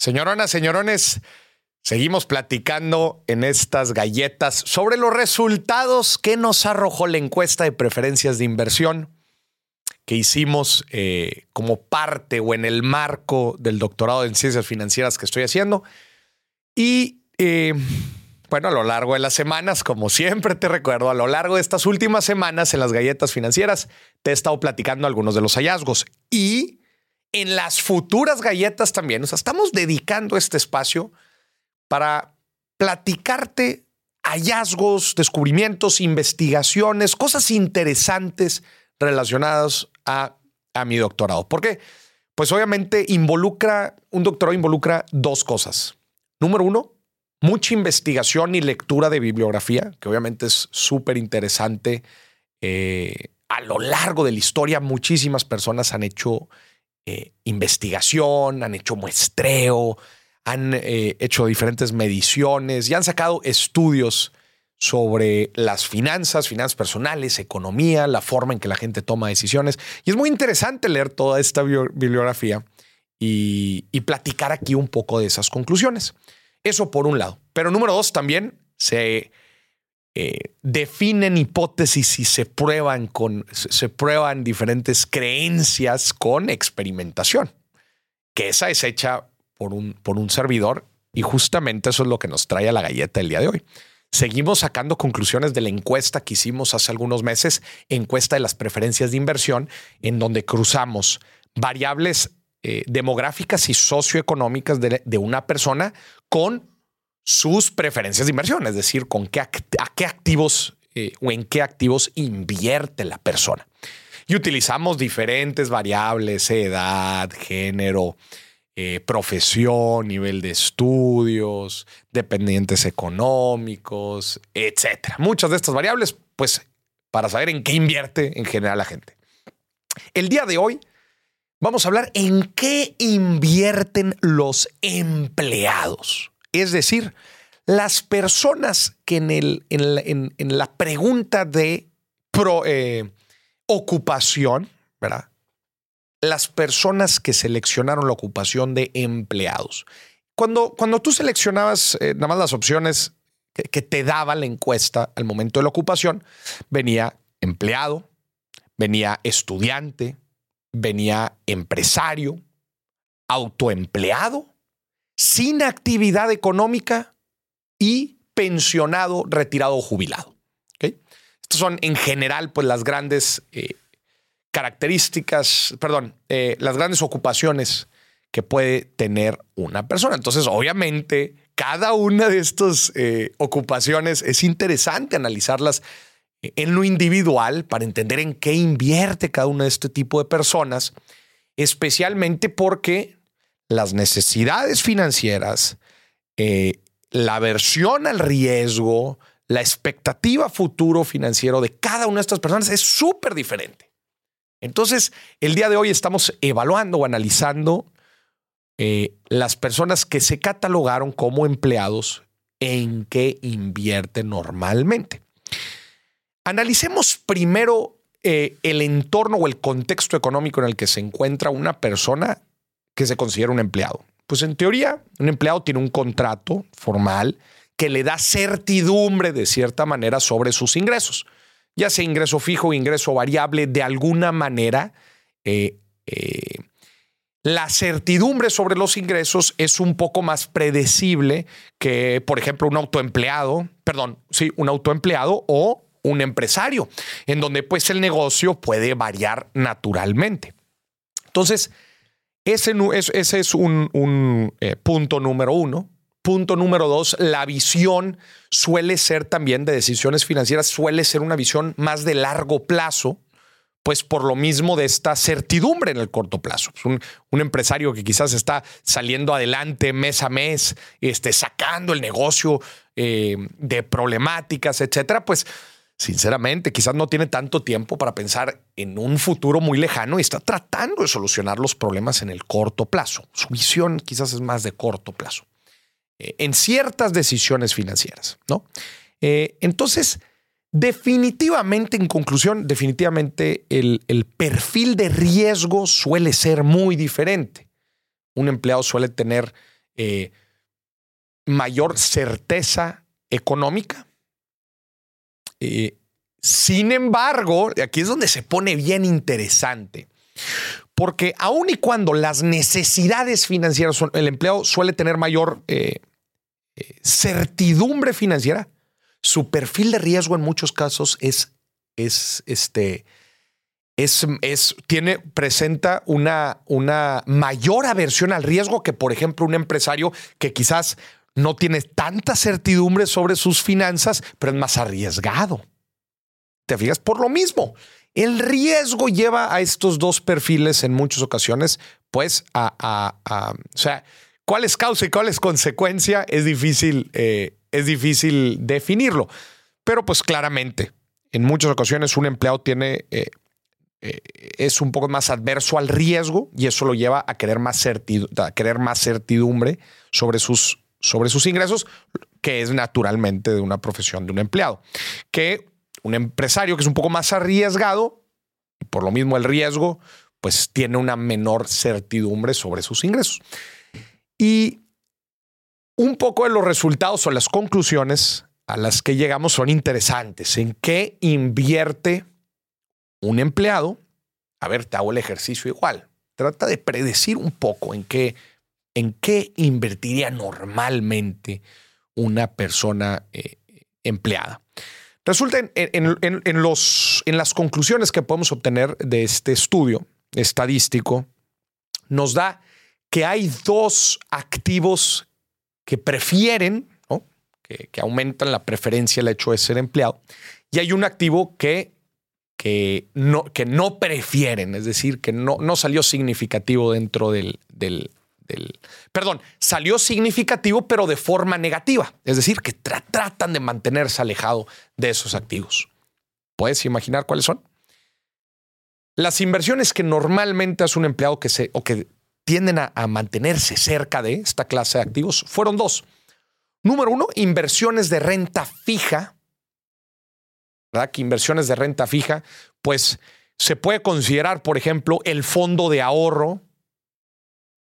Señoronas, señorones, seguimos platicando en estas galletas sobre los resultados que nos arrojó la encuesta de preferencias de inversión que hicimos eh, como parte o en el marco del doctorado en ciencias financieras que estoy haciendo. Y eh, bueno, a lo largo de las semanas, como siempre te recuerdo, a lo largo de estas últimas semanas en las galletas financieras, te he estado platicando algunos de los hallazgos y en las futuras galletas también. O sea, estamos dedicando este espacio para platicarte hallazgos, descubrimientos, investigaciones, cosas interesantes relacionadas a, a mi doctorado. ¿Por qué? Pues obviamente involucra, un doctorado involucra dos cosas. Número uno, mucha investigación y lectura de bibliografía, que obviamente es súper interesante. Eh, a lo largo de la historia, muchísimas personas han hecho eh, investigación, han hecho muestreo, han eh, hecho diferentes mediciones y han sacado estudios sobre las finanzas, finanzas personales, economía, la forma en que la gente toma decisiones. Y es muy interesante leer toda esta bibliografía y, y platicar aquí un poco de esas conclusiones. Eso por un lado. Pero número dos, también se eh, definen hipótesis y se prueban con, se prueban diferentes creencias con experimentación, que esa es hecha por un, por un servidor y justamente eso es lo que nos trae a la galleta el día de hoy. Seguimos sacando conclusiones de la encuesta que hicimos hace algunos meses, encuesta de las preferencias de inversión, en donde cruzamos variables eh, demográficas y socioeconómicas de, de una persona con sus preferencias de inversión, es decir, con qué, a qué activos eh, o en qué activos invierte la persona. Y utilizamos diferentes variables, edad, género, eh, profesión, nivel de estudios, dependientes económicos, etcétera. Muchas de estas variables, pues, para saber en qué invierte en general la gente. El día de hoy vamos a hablar en qué invierten los empleados. Es decir, las personas que en, el, en, la, pregunta de eh, ocupación, ¿verdad? Las personas que seleccionaron la ocupación de empleados. Cuando, cuando tú seleccionabas eh, nada más las opciones que, que te daba la encuesta al momento de la ocupación, venía empleado, venía estudiante, venía empresario, autoempleado sin actividad económica y pensionado, retirado o jubilado. Estas son en general pues, las grandes eh, características, perdón, eh, las grandes ocupaciones que puede tener una persona. Entonces, obviamente, cada una de estas eh, ocupaciones es interesante analizarlas en lo individual para entender en qué invierte cada uno de este tipo de personas, especialmente porque las necesidades financieras, eh, la aversión al riesgo, la expectativa futuro financiero de cada una de estas personas es súper diferente. Entonces, el día de hoy estamos evaluando o analizando eh, las personas que se catalogaron como empleados en qué invierte normalmente. Analicemos primero eh, el entorno o el contexto económico en el que se encuentra una persona que se considera un empleado? Pues en teoría, un empleado tiene un contrato formal que le da certidumbre de cierta manera sobre sus ingresos, ya sea ingreso fijo o ingreso variable, de alguna manera. Eh, eh, la certidumbre sobre los ingresos es un poco más predecible que, por ejemplo, un autoempleado, perdón, sí, un autoempleado o un empresario, en donde pues el negocio puede variar naturalmente. Entonces, ese, es un, eh, punto número uno. Punto número dos, la visión suele ser también de decisiones financieras, suele ser una visión más de largo plazo, pues por lo mismo de esta certidumbre en el corto plazo. Un, un, empresario que quizás está saliendo adelante mes a mes, este, sacando el negocio eh, de problemáticas, etcétera, pues sinceramente, quizás no tiene tanto tiempo para pensar en un futuro muy lejano y está tratando de solucionar los problemas en el corto plazo. Su visión quizás es más de corto plazo. Eh, en ciertas decisiones financieras, ¿no? Eh, entonces, definitivamente, en conclusión, definitivamente el, el perfil de riesgo suele ser muy diferente. Un empleado suele tener eh, mayor certeza económica. Eh, sin embargo, aquí es donde se pone bien interesante, porque aun y cuando las necesidades financieras el empleado suele tener mayor eh, certidumbre financiera, su perfil de riesgo en muchos casos es, es este, es, es, tiene, presenta una, una mayor aversión al riesgo que, por ejemplo, un empresario que quizás no tiene tanta certidumbre sobre sus finanzas, pero es más arriesgado. ¿Te fijas? Por lo mismo, el riesgo lleva a estos dos perfiles en muchas ocasiones, pues, a, o sea, cuál es causa y cuál es consecuencia es difícil, eh, es difícil definirlo. Pero pues claramente, en muchas ocasiones un empleado tiene eh, eh, es un poco más adverso al riesgo y eso lo lleva a querer más, a querer más certidumbre sobre sus, sobre sus ingresos, que es naturalmente de una profesión de un empleado. Que un empresario que es un poco más arriesgado, y por lo mismo el riesgo, pues tiene una menor certidumbre sobre sus ingresos. Y un poco de los resultados o las conclusiones a las que llegamos son interesantes. ¿En qué invierte un empleado, a ver, te hago el ejercicio igual. Trata de predecir un poco en qué, en qué invertiría normalmente una persona eh, empleada. Resulta en, los, en las conclusiones que podemos obtener de este estudio estadístico, nos da que hay dos activos que prefieren, que, que aumentan la preferencia el hecho de ser empleado, y hay un activo que que no, que no prefieren, es decir, que no, no salió significativo dentro del, Perdón, salió significativo, pero de forma negativa, es decir, que tratan de mantenerse alejado de esos activos. ¿Puedes imaginar cuáles son? Las inversiones que normalmente hace un empleado que se, o que tienden a, a mantenerse cerca de esta clase de activos fueron dos. Número uno, inversiones de renta fija ¿verdad? Que inversiones de renta fija, pues se puede considerar, por ejemplo, el fondo de ahorro,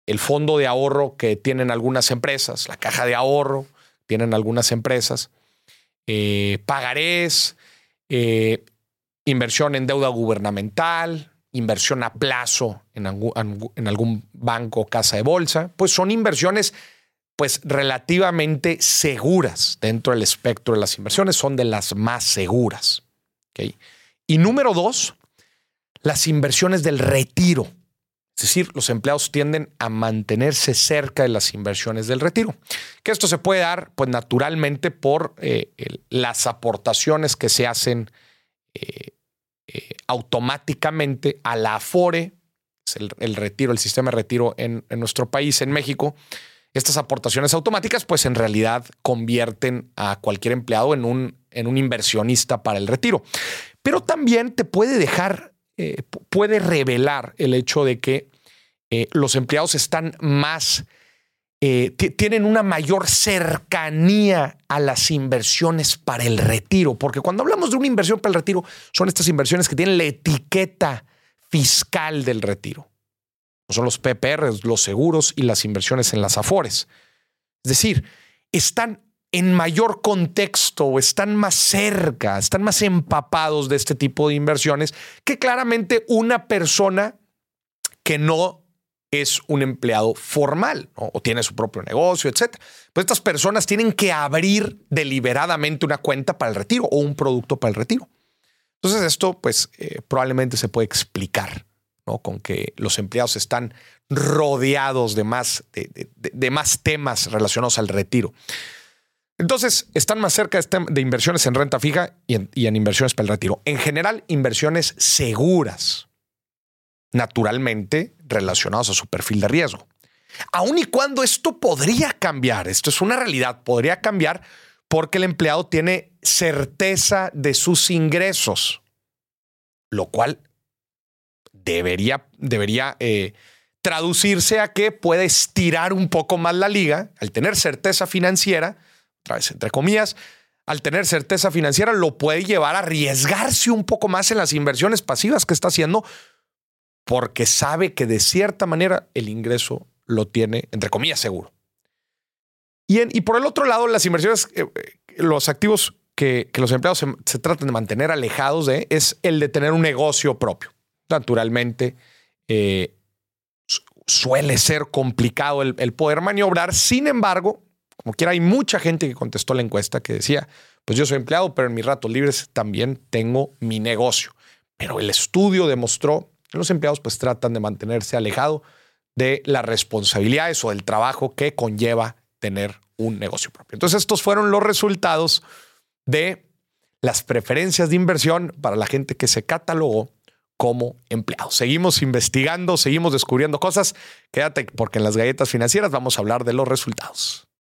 el fondo de ahorro que tienen algunas empresas, la caja de ahorro, tienen algunas empresas, eh, pagarés, eh, inversión en deuda gubernamental, inversión a plazo en algún banco o casa de bolsa, pues son inversiones pues relativamente seguras dentro del espectro de las inversiones, son de las más seguras. Y número dos, las inversiones del retiro. Es decir, los empleados tienden a mantenerse cerca de las inversiones del retiro. Que esto se puede dar, pues naturalmente, por eh, las aportaciones que se hacen eh, eh, automáticamente a la Afore, es el, retiro, el sistema de retiro en, en nuestro país, en México, estas aportaciones automáticas, pues en realidad convierten a cualquier empleado en un, en un inversionista para el retiro. Pero también te puede dejar, eh, puede revelar el hecho de que eh, los empleados están más, eh, tienen una mayor cercanía a las inversiones para el retiro. Porque cuando hablamos de una inversión para el retiro, son estas inversiones que tienen la etiqueta fiscal del retiro son los PPR, los seguros y las inversiones en las afores. Es decir, están en mayor contexto están más cerca, están más empapados de este tipo de inversiones que claramente una persona que no es un empleado formal o tiene su propio negocio, etc. Pues estas personas tienen que abrir deliberadamente una cuenta para el retiro o un producto para el retiro. Entonces esto pues eh, probablemente se puede explicar con que los empleados están rodeados de más, de, más temas relacionados al retiro. Entonces, están más cerca de, inversiones en renta fija y en, inversiones para el retiro. En general, inversiones seguras, naturalmente relacionadas a su perfil de riesgo. Aun y cuando esto podría cambiar, esto es una realidad, podría cambiar porque el empleado tiene certeza de sus ingresos, lo cual debería, debería eh, traducirse a que puede estirar un poco más la liga al tener certeza financiera, entre comillas, al tener certeza financiera lo puede llevar a arriesgarse un poco más en las inversiones pasivas que está haciendo porque sabe que de cierta manera el ingreso lo tiene, entre comillas, seguro. Y, y por el otro lado, las inversiones, eh, los activos que, los empleados se, tratan de mantener alejados de es el de tener un negocio propio. Naturalmente, eh, suele ser complicado el, poder maniobrar. Sin embargo, como quiera, hay mucha gente que contestó la encuesta que decía, pues yo soy empleado, pero en mis ratos libres también tengo mi negocio. Pero el estudio demostró que los empleados pues tratan de mantenerse alejados de las responsabilidades o del trabajo que conlleva tener un negocio propio. Entonces estos fueron los resultados de las preferencias de inversión para la gente que se catalogó como empleado. Seguimos investigando, seguimos descubriendo cosas. Quédate porque en las galletas financieras vamos a hablar de los resultados.